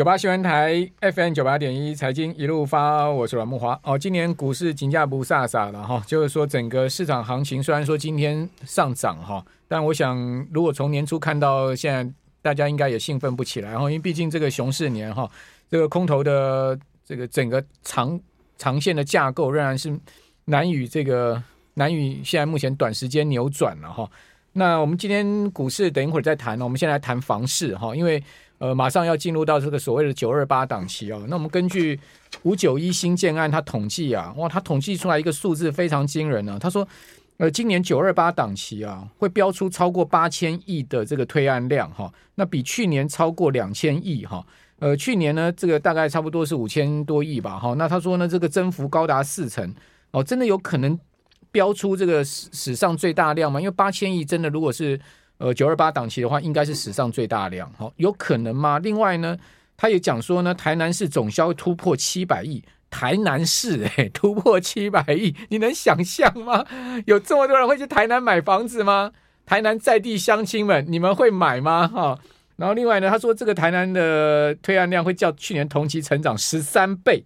九八新闻台 FM 九八点一财经一路发，我是阮慕华。哦，今年股市金价不飒飒了哈，就是说整个市场行情虽然说今天上涨哈，但我想如果从年初看到现在，大家应该也兴奋不起来哈，因为毕竟这个熊市年哈，这个空头的这个整个长长线的架构仍然是难以这个难以现在目前短时间扭转了哈。那我们今天股市等一会儿再谈，我们先来谈房市哈，因为。呃，马上要进入到这个所谓的九二八档期哦。那我们根据五九一新建案，它统计啊，哇，它统计出来一个数字非常惊人呢、啊。他说，呃，今年九二八档期啊，会标出超过八千亿的这个推案量哈。那比去年超过两千亿哈。呃，去年呢，这个大概差不多是五千多亿吧哈。那他说呢，这个增幅高达四成哦，真的有可能标出这个史史上最大量吗？因为八千亿真的如果是。呃，九二八档期的话，应该是史上最大量，哈，有可能吗？另外呢，他也讲说呢，台南市总销突破七百亿，台南市 哎、突破七百亿，你能想象吗？有这么多人会去台南买房子吗？台南在地乡亲们，你们会买吗？哈，然后另外呢，他说这个台南的推案量会较去年同期成长十三倍。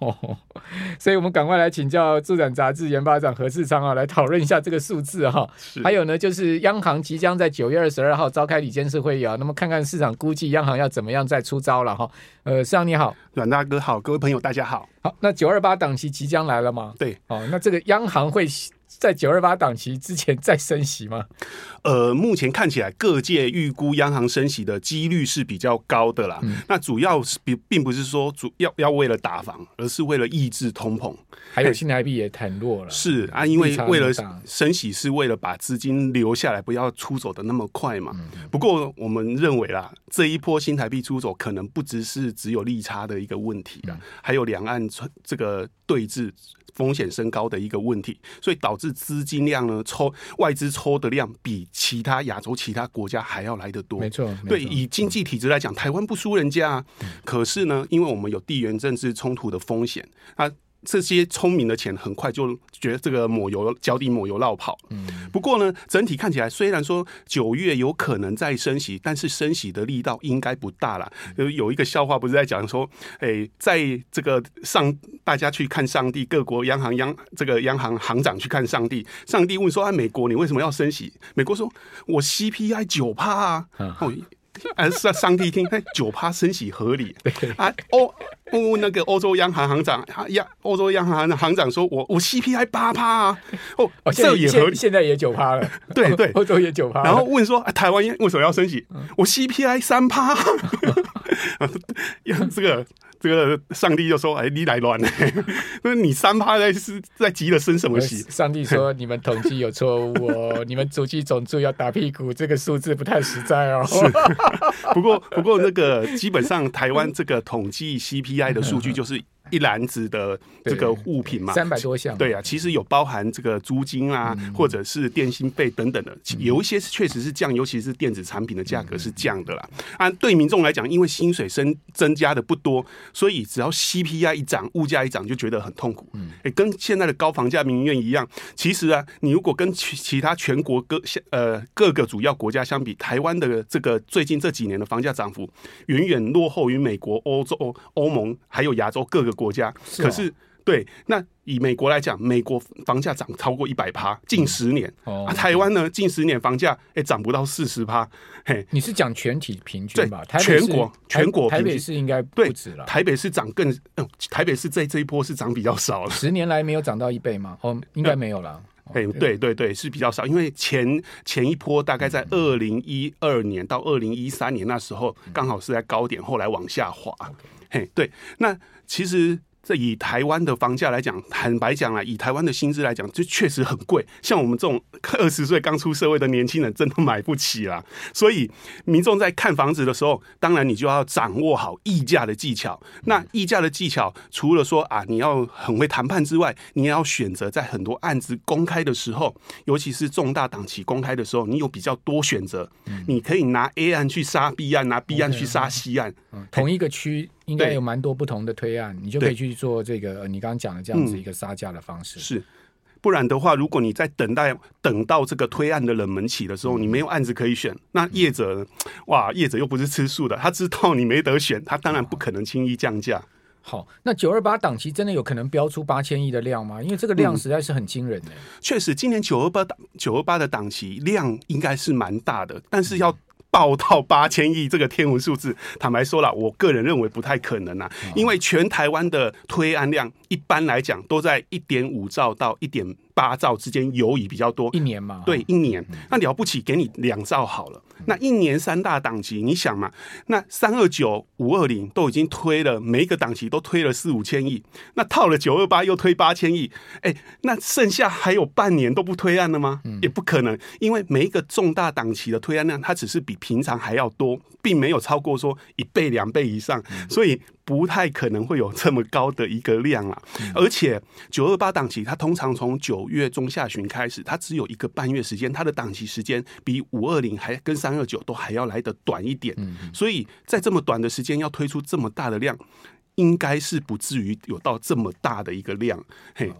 哦，所以我们赶快来请教助展杂志研发长何世昌啊，来讨论一下这个数字哈。还有呢，就是央行即将在九月二十二号召开理监事会议啊，那么看看市场估计央行要怎么样再出招了哈。呃，世昌你好，阮大哥好，各位朋友大家好。好，那九二八档期即将来了吗？对，哦，那这个央行会。在九二八档期之前再升息吗？呃，目前看起来各界预估央行升息的几率是比较高的啦。嗯、那主要是并并不是说主要要为了打房，而是为了抑制通膨。还有新台币也很弱了。是啊，因为为了升息是为了把资金留下来，不要出走的那么快嘛。嗯、不过我们认为啦，这一波新台币出走可能不只是只有利差的一个问题啦，嗯、还有两岸这个对峙。风险升高的一个问题，所以导致资金量呢，抽外资抽的量比其他亚洲其他国家还要来得多。没错，对，以经济体制来讲，台湾不输人家啊。可是呢，因为我们有地缘政治冲突的风险啊。这些聪明的钱很快就觉得这个抹油脚底抹油落跑。嗯，不过呢，整体看起来虽然说九月有可能再升息，但是升息的力道应该不大了。有有一个笑话不是在讲说，哎，在这个上大家去看上帝，各国央行央这个央行行长去看上帝，上帝问说：“啊，美国你为什么要升息？”美国说：“我 CPI 九趴啊。”哦。还是上帝听，九趴升息合理。啊，欧欧那个欧洲央行行长，央欧洲央行行长说，我我 CPI 八趴啊，哦，这也合理，现在也九趴了，对对，欧洲也九趴。然后问说，台湾为什么要升息？我 CPI 三趴，啊 这个。这个上帝就说：“哎，你来乱了？那你三趴在是在急了生什么气？”上帝说：“你们统计有错误哦，你们主计总注要打屁股，这个数字不太实在哦。”是，不过不过那个基本上台湾这个统计 CPI 的数据就是。一篮子的这个物品嘛，三百多项，对啊，其实有包含这个租金啊，或者是电信费等等的，有一些是确实是降，尤其是电子产品的价格是降的啦。啊，对民众来讲，因为薪水升增加的不多，所以只要 CPI 一涨，物价一涨就觉得很痛苦。哎，跟现在的高房价民怨一样，其实啊，你如果跟其其他全国各呃各个主要国家相比，台湾的这个最近这几年的房价涨幅远远落后于美国、欧洲、欧盟还有亚洲各个。国家。是、哦、可是对，那以美国来讲，美国房价涨超过一百趴，近十年、嗯、哦，啊，台湾呢，近十年房价哎涨不到四十趴，嘿，你是讲全体平均吧？对，全国全国台北市应该不止了，台北市涨更，嗯，台北市这这一波是涨比较少了，十年来没有涨到一倍吗？哦，应该没有了，哎、嗯，对对对，是比较少，因为前前一波大概在二零一二年到二零一三年那时候，刚好是在高点，后来往下滑，嘿，对，那。其实，这以台湾的房价来讲，坦白讲啊，以台湾的薪资来讲，这确实很贵。像我们这种二十岁刚出社会的年轻人，真的买不起啦。所以，民众在看房子的时候，当然你就要掌握好议价的技巧。那议价的技巧，除了说啊，你要很会谈判之外，你也要选择在很多案子公开的时候，尤其是重大档期公开的时候，你有比较多选择。你可以拿 A 案去杀 B 案，拿 B 案去杀 C 案，同一个区。应该有蛮多不同的推案，你就可以去做这个你刚刚讲的这样子一个杀价的方式。是，不然的话，如果你在等待等到这个推案的冷门期的时候，你没有案子可以选，那业者哇，业者又不是吃素的，他知道你没得选，他当然不可能轻易降价。好，那九二八档期真的有可能标出八千亿的量吗？因为这个量实在是很惊人的。确实，今年九二八档九二八的档期量应该是蛮大的，但是要。报到八千亿这个天文数字，坦白说了，我个人认为不太可能啊，因为全台湾的推案量一般来讲都在一点五兆到一点八兆之间游移比较多。一年嘛，对，一年，那了不起，给你两兆好了。那一年三大档期，你想嘛，那三二九、五二零都已经推了，每一个档期都推了四五千亿，那套了九二八又推八千亿，哎，那剩下还有半年都不推案了吗？也不可能，因为每一个重大档期的推案量，它只是比平常还要多，并没有超过说一倍两倍以上，所以。不太可能会有这么高的一个量啊！而且九二八档期，它通常从九月中下旬开始，它只有一个半月时间，它的档期时间比五二零还跟三二九都还要来得短一点。所以在这么短的时间要推出这么大的量，应该是不至于有到这么大的一个量。嘿。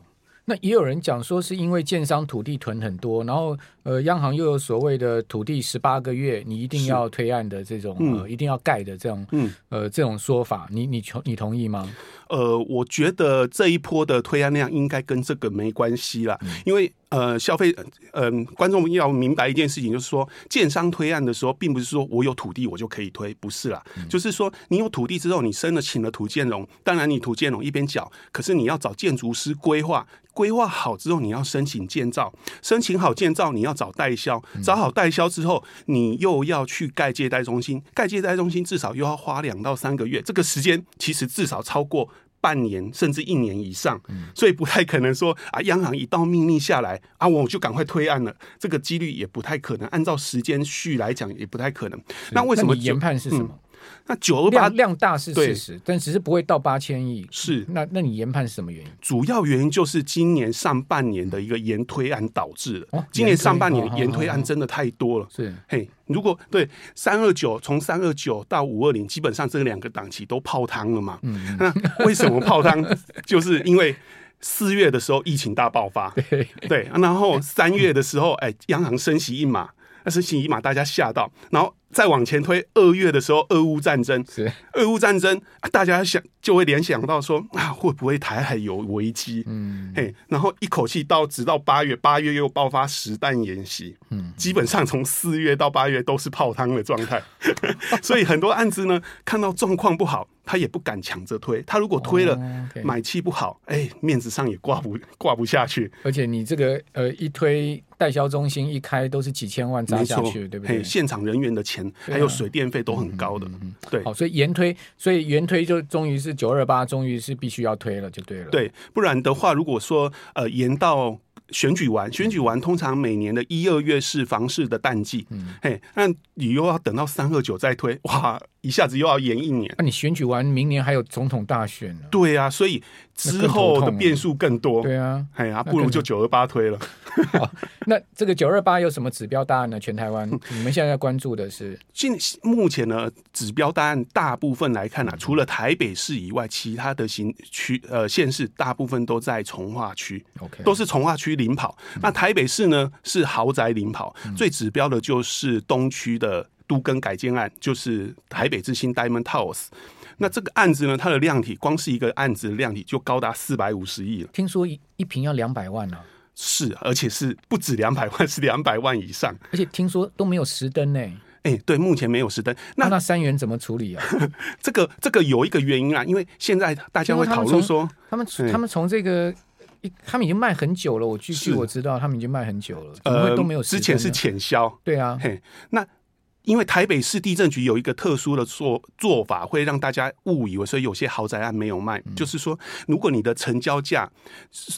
那也有人讲说，是因为建商土地囤很多，然后呃，央行又有所谓的土地十八个月你一定要推案的这种，嗯、呃，一定要盖的这种，嗯，呃，这种说法，你你同你同意吗？呃，我觉得这一波的推案量应该跟这个没关系啦，嗯、因为呃，消费，嗯、呃，观众要明白一件事情，就是说，建商推案的时候，并不是说我有土地我就可以推，不是啦，嗯、就是说你有土地之后，你申了请了土建融，当然你土建融一边缴，可是你要找建筑师规划，规划好之后，你要申请建造，申请好建造，你要找代销，找好代销之后，你又要去盖借贷中心，盖借贷中心至少又要花两到三个月，这个时间其实至少超过。半年甚至一年以上，所以不太可能说啊，央行一道命令下来啊，我就赶快推案了，这个几率也不太可能。按照时间序来讲，也不太可能。那为什么研判是什么？那九二八量大是事实，但只是不会到八千亿。是，那那你研判是什么原因？主要原因就是今年上半年的一个延推案导致的。今年上半年延推案真的太多了。是，嘿，如果对三二九从三二九到五二零，基本上这两个档期都泡汤了嘛。嗯，那为什么泡汤？就是因为四月的时候疫情大爆发，对对，然后三月的时候，哎，央行升息一码，那升息一码大家吓到，然后。再往前推，二月的时候，俄乌战争，是。俄乌战争，大家想就会联想到说啊，会不会台海有危机？嗯，嘿，然后一口气到直到八月，八月又爆发实弹演习，嗯，基本上从四月到八月都是泡汤的状态，所以很多案子呢，看到状况不好，他也不敢抢着推，他如果推了，买气不好，哎，面子上也挂不挂不下去，而且你这个呃一推代销中心一开都是几千万砸下去，对不对？现场人员的钱。还有水电费都很高的，对，好，所以延推，所以延推就终于是九二八，终于是必须要推了，就对了。对，不然的话，如果说呃延到选举完，选举完通常每年的一二月是房市的淡季，嗯，嘿，那你又要等到三二九再推，哇。一下子又要延一年，那、啊、你选举完，明年还有总统大选呢？对啊，所以之后的变数更多。对啊，哎呀，不如就九二八推了。好，那这个九二八有什么指标大案呢？全台湾，你们现在关注的是？现目前呢，指标大案大部分来看啊，除了台北市以外，其他的行区呃县市大部分都在从化区，OK，都是从化区领跑。嗯、那台北市呢是豪宅领跑，嗯、最指标的就是东区的。都更改建案就是台北之星 Diamond Towers，那这个案子呢，它的量体光是一个案子的量体就高达四百五十亿了。听说一一平要两百万呢？是，而且是不止两百万，是两百万以上。而且听说都没有实灯呢。哎、欸，对，目前没有实灯。那那三元怎么处理啊？这个这个有一个原因啊，因为现在大家会讨论说，他们他们从这个，他们已经卖很久了。我据据我知道，他们已经卖很久了，怎么会都没有？之前是浅销。对啊，嘿，那。因为台北市地震局有一个特殊的做做法，会让大家误以为，所以有些豪宅案没有卖。嗯、就是说，如果你的成交价，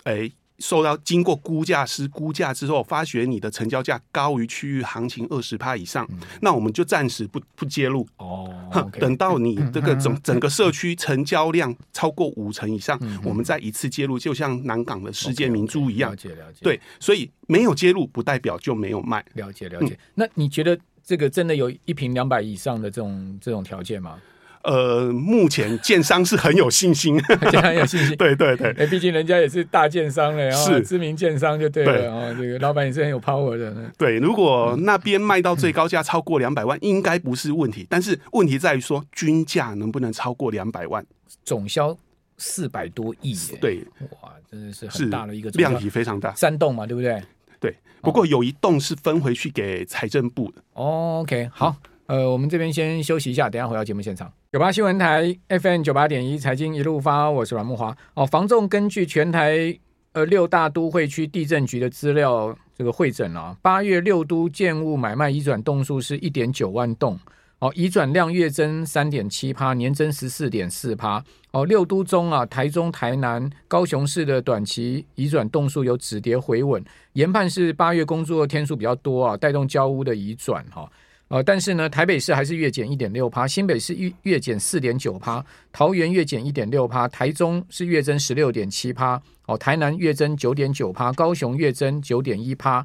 诶，受到经过估价师估价之后，发觉你的成交价高于区域行情二十趴以上，嗯、那我们就暂时不不揭露。哦，okay, 等到你这个整 整个社区成交量超过五成以上，嗯、我们再一次揭露，就像南港的世界明珠一样。Okay, okay, 了解了解。对，所以没有揭露不代表就没有卖。了解了解。嗯、那你觉得？这个真的有一平两百以上的这种这种条件吗？呃，目前建商是很有信心，很有信心。对对对，哎，毕竟人家也是大建商了，是知名建商就对了啊。这个老板也是很有 power 的。对，如果那边卖到最高价超过两百万，应该不是问题。但是问题在于说，均价能不能超过两百万？总销四百多亿，对，哇，真的是很大的一个量体非常大。三栋嘛，对不对？对，不过有一栋是分回去给财政部的。哦 OK，好。呃，我们这边先休息一下，等下回到节目现场。九八新闻台 FM 九八点一财经一路发，我是阮木华。哦，房仲根据全台呃六大都会区地政局的资料这个会诊啊，八月六都建物买卖移转栋数是一点九万栋，哦，移转量月增三点七趴，年增十四点四趴。哦，六都中啊，台中、台南、高雄市的短期移转栋数有止跌回稳，研判是八月工作天数比较多啊，带动交屋的移转哈。呃，但是呢，台北市还是月减一点六趴，新北市月月减四点九趴，桃园月减一点六趴，台中是月增十六点七趴，哦，台南月增九点九趴，高雄月增九点一趴，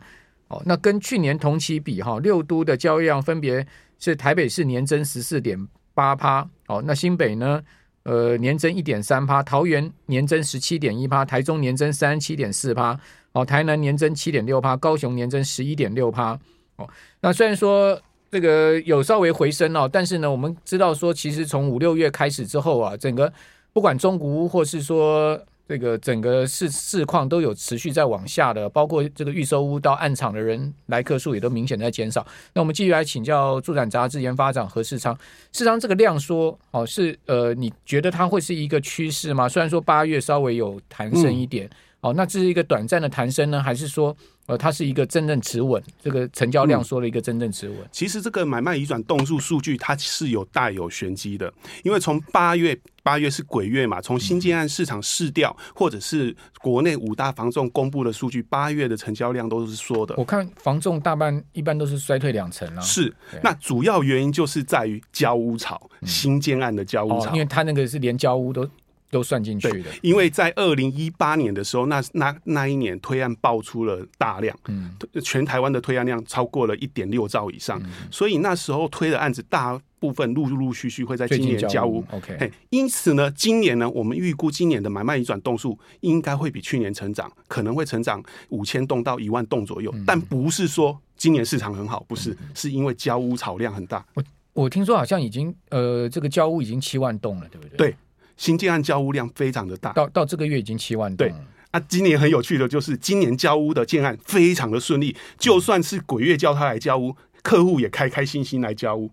哦，那跟去年同期比哈，六都的交易量分别是台北市年增十四点八趴，哦，那新北呢，呃，年增一点三趴，桃园年增十七点一趴，台中年增三十七点四趴，哦，台南年增七点六趴，高雄年增十一点六趴，哦，那虽然说。这个有稍微回升哦，但是呢，我们知道说，其实从五六月开始之后啊，整个不管中古或是说这个整个市市况都有持续在往下的，包括这个预售屋到暗场的人来客数也都明显在减少。那我们继续来请教住展杂志研发长何世昌，世昌这个量缩哦，是呃，你觉得它会是一个趋势吗？虽然说八月稍微有弹升一点。哦，那这是一个短暂的弹升呢，还是说，呃，它是一个真正持稳？这个成交量说了一个真正持稳。其实这个买卖移转动数数据它是有带有玄机的，因为从八月八月是鬼月嘛，从新建案市场市调或者是国内五大房仲公布的数据，八月的成交量都是说的。我看房仲大半一般都是衰退两成了。是，那主要原因就是在于交屋潮，新建案的交屋潮，因为它那个是连交屋都。都算进去的，因为在二零一八年的时候，那那那一年推案爆出了大量，嗯，全台湾的推案量超过了一点六兆以上，嗯，所以那时候推的案子大部分陆陆续续会在今年交屋。OK，因此呢，今年呢，我们预估今年的买卖移转动数应该会比去年成长，可能会成长五千栋到一万栋左右，嗯，但不是说今年市场很好，不是，嗯，是因为交屋炒量很大。我我听说好像已经呃，这个交屋已经七万栋了，对不对？对。新建案交屋量非常的大，到到这个月已经七万多。对啊，今年很有趣的就是，今年交屋的建案非常的顺利，就算是鬼月叫他来交屋，客户也开开心心来交屋。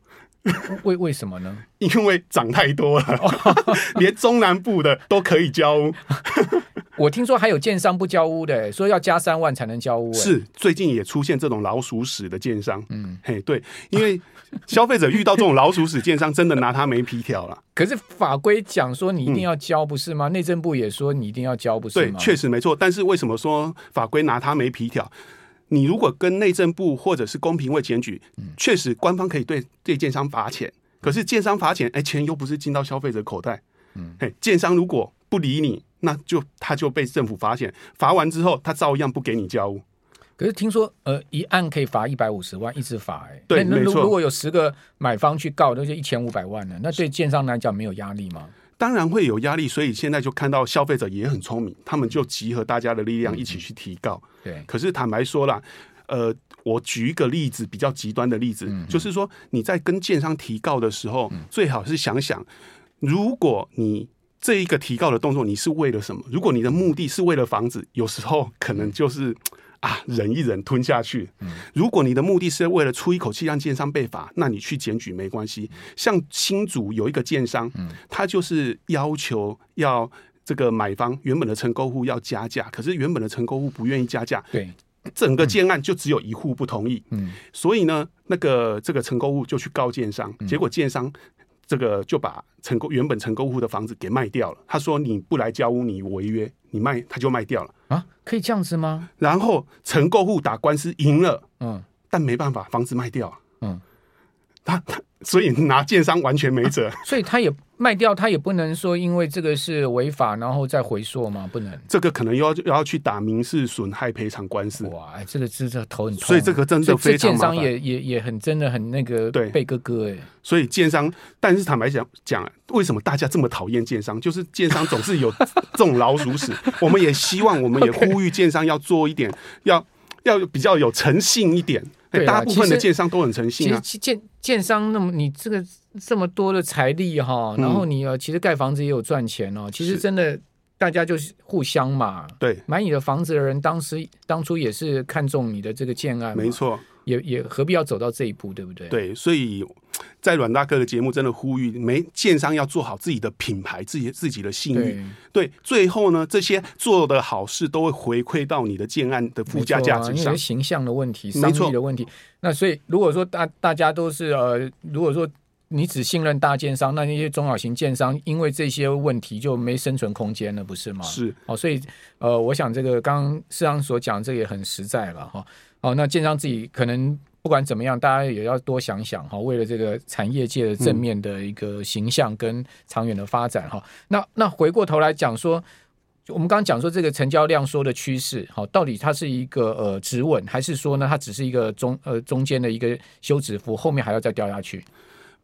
为为什么呢？因为涨太多了，连中南部的都可以交屋。我听说还有建商不交屋的，说要加三万才能交屋。是，最近也出现这种老鼠屎的建商。嗯，嘿，对，因为消费者遇到这种老鼠屎建商，真的拿他没皮条了。可是法规讲说你一定要交，不是吗？内政部也说你一定要交，不是吗？对，确实没错。但是为什么说法规拿他没皮条？你如果跟内政部或者是公平会检举，确实官方可以对对建商罚钱。可是建商罚钱，哎，钱又不是进到消费者口袋。嗯，嘿，建商如果不理你。那就他就被政府罚钱，罚完之后他照样不给你交屋。可是听说呃一案可以罚一百五十万，一直罚哎、欸。对，没错。如果有十个买方去告，那就一千五百万了。那对建商来讲没有压力吗？当然会有压力，所以现在就看到消费者也很聪明，他们就集合大家的力量一起去提告。对、嗯。可是坦白说啦，呃，我举一个例子，比较极端的例子，嗯、就是说你在跟建商提告的时候，嗯、最好是想想，如果你。这一个提告的动作，你是为了什么？如果你的目的是为了房子，有时候可能就是啊，忍一忍，吞下去。如果你的目的是为了出一口气让建商被罚，那你去检举没关系。像新竹有一个建商，他就是要求要这个买方原本的承购户要加价，可是原本的承购户不愿意加价，对，整个建案就只有一户不同意，嗯，所以呢，那个这个承购户就去告建商，结果建商。这个就把成购原本成购户的房子给卖掉了。他说：“你不来交屋，你违约，你卖他就卖掉了啊？可以这样子吗？”然后成购户打官司赢了，嗯，但没办法，房子卖掉了，嗯，他他所以拿建商完全没辙，所以他也。卖掉他也不能说，因为这个是违法，然后再回溯嘛？不能，这个可能又要又要去打民事损害赔偿官司。哇，这个真的头很痛，所以这个真的非常。建商也也也很真的很那个对贝哥哥哎。所以建商，但是坦白讲讲，为什么大家这么讨厌建商？就是建商总是有这种老鼠屎。我们也希望，我们也呼吁建商要做一点，要要比较有诚信一点。对，大部分的建商都很诚信啊。其实建建商，那么你这个这么多的财力哈，然后你呃，其实盖房子也有赚钱哦。其实真的，大家就是互相嘛。对，买你的房子的人，当时当初也是看中你的这个建案，没错。也也何必要走到这一步，对不对？对，所以在阮大哥的节目真的呼吁，没建商要做好自己的品牌，自己自己的信誉。对，最后呢，这些做的好事都会回馈到你的建案的附加价值上，啊、形象的问题，商誉的问题。那所以，如果说大大家都是呃，如果说你只信任大建商，那那些中小型建商因为这些问题就没生存空间了，不是吗？是哦，所以呃，我想这个刚刚市长所讲，这个也很实在了哈。哦，那建商自己可能不管怎么样，大家也要多想想哈，为了这个产业界的正面的一个形象跟长远的发展哈、嗯。那那回过头来讲说，我们刚刚讲说这个成交量缩的趋势，好，到底它是一个呃止稳，还是说呢，它只是一个中呃中间的一个休止符，后面还要再掉下去？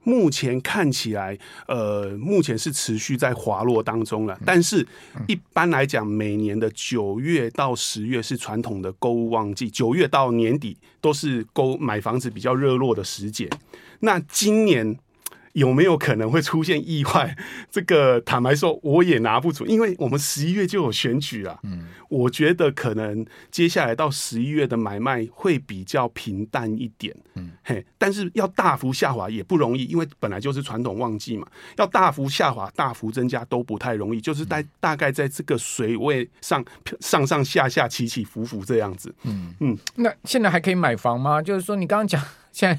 目前看起来，呃，目前是持续在滑落当中了。但是，一般来讲，每年的九月到十月是传统的购物旺季，九月到年底都是购买房子比较热络的时节。那今年。有没有可能会出现意外？这个坦白说，我也拿不准，因为我们十一月就有选举了。嗯，我觉得可能接下来到十一月的买卖会比较平淡一点。嗯，嘿，但是要大幅下滑也不容易，因为本来就是传统旺季嘛。要大幅下滑、大幅增加都不太容易，就是在大概在这个水位上上上下下、起起伏伏这样子。嗯嗯，那现在还可以买房吗？就是说，你刚刚讲现在。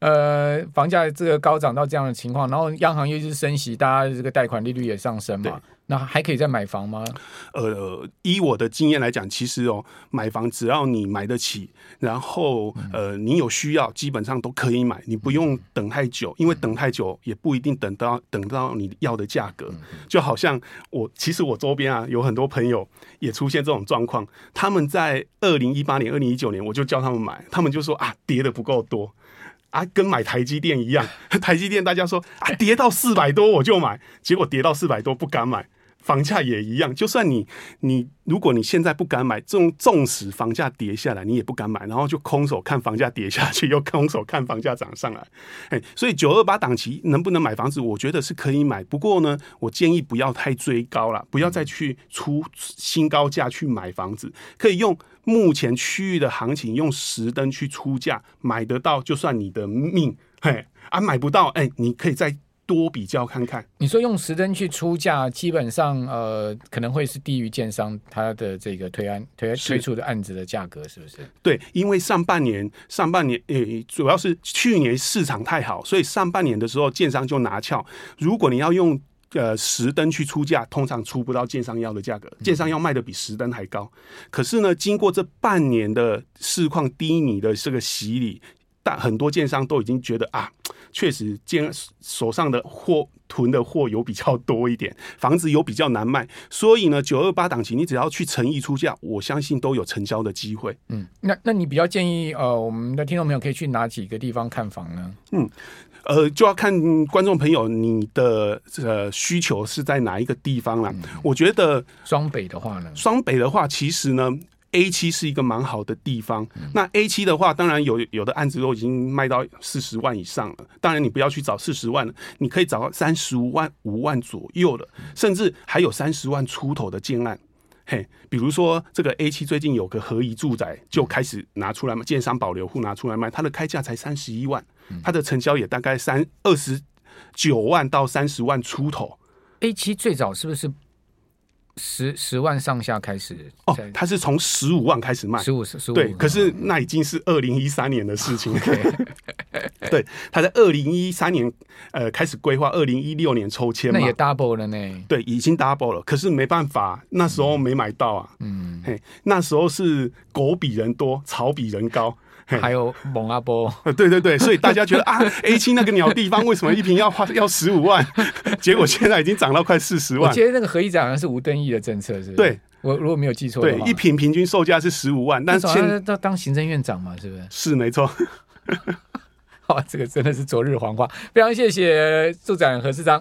呃，房价这个高涨到这样的情况，然后央行又一直升息，大家这个贷款利率也上升嘛，那还可以再买房吗？呃，依我的经验来讲，其实哦，买房只要你买得起，然后呃，你有需要，基本上都可以买，你不用等太久，因为等太久也不一定等到等到你要的价格。就好像我，其实我周边啊有很多朋友也出现这种状况，他们在二零一八年、二零一九年，我就叫他们买，他们就说啊，跌的不够多。啊，跟买台积电一样，台积电大家说啊，跌到四百多我就买，结果跌到四百多不敢买。房价也一样，就算你你如果你现在不敢买，纵纵使房价跌下来，你也不敢买，然后就空手看房价跌下去，又空手看房价涨上来。哎，所以九二八档期能不能买房子？我觉得是可以买，不过呢，我建议不要太追高了，不要再去出新高价去买房子，可以用目前区域的行情，用实登去出价买得到，就算你的命。嘿，啊，买不到，哎，你可以再。多比较看看，你说用实登去出价，基本上呃可能会是低于建商他的这个推案推推出的案子的价格，是不是？对，因为上半年上半年诶主要是去年市场太好，所以上半年的时候建商就拿翘。如果你要用呃十灯去出价，通常出不到建商要的价格，建商要卖的比十灯还高。可是呢，经过这半年的市况低迷的这个洗礼，但很多建商都已经觉得啊。确实，建手上的货囤的货有比较多一点，房子有比较难卖，所以呢，九二八档期你只要去诚意出价，我相信都有成交的机会。嗯，那那你比较建议呃，我们的听众朋友可以去哪几个地方看房呢？嗯，呃，就要看观众朋友你的呃需求是在哪一个地方了。嗯。我觉得双北的话呢，双北的话，其实呢。A 七是一个蛮好的地方。那 A 七的话，当然有有的案子都已经卖到四十万以上了。当然你不要去找四十万了，你可以找到三十五万、五万左右的，甚至还有三十万出头的建案。嘿，比如说这个 A 七最近有个合宜住宅就开始拿出来嘛，建商保留户拿出来卖，它的开价才三十一万，它的成交也大概三二十九万到三十万出头。A 七最早是不是？十十万上下开始哦，它是从十五万开始卖，十五十十五对，可是那已经是二零一三年的事情。对，他在二零一三年呃开始规划，二零一六年抽签嘛，那也 double 了呢。对，已经 double 了，可是没办法，那时候没买到啊。嗯，嘿，那时候是狗比人多，草比人高。还有蒙阿波，对对对，所以大家觉得啊，A 七那个鸟地方为什么一瓶要花要十五万？结果现在已经涨到快四十万。我觉得那个合一展好像是吴登义的政策，是不是？对，我如果没有记错，对，一瓶平均售价是十五万，但是现在要当行政院长嘛，是不是？是没错。好，这个真的是昨日黄花，非常谢谢助长何世璋。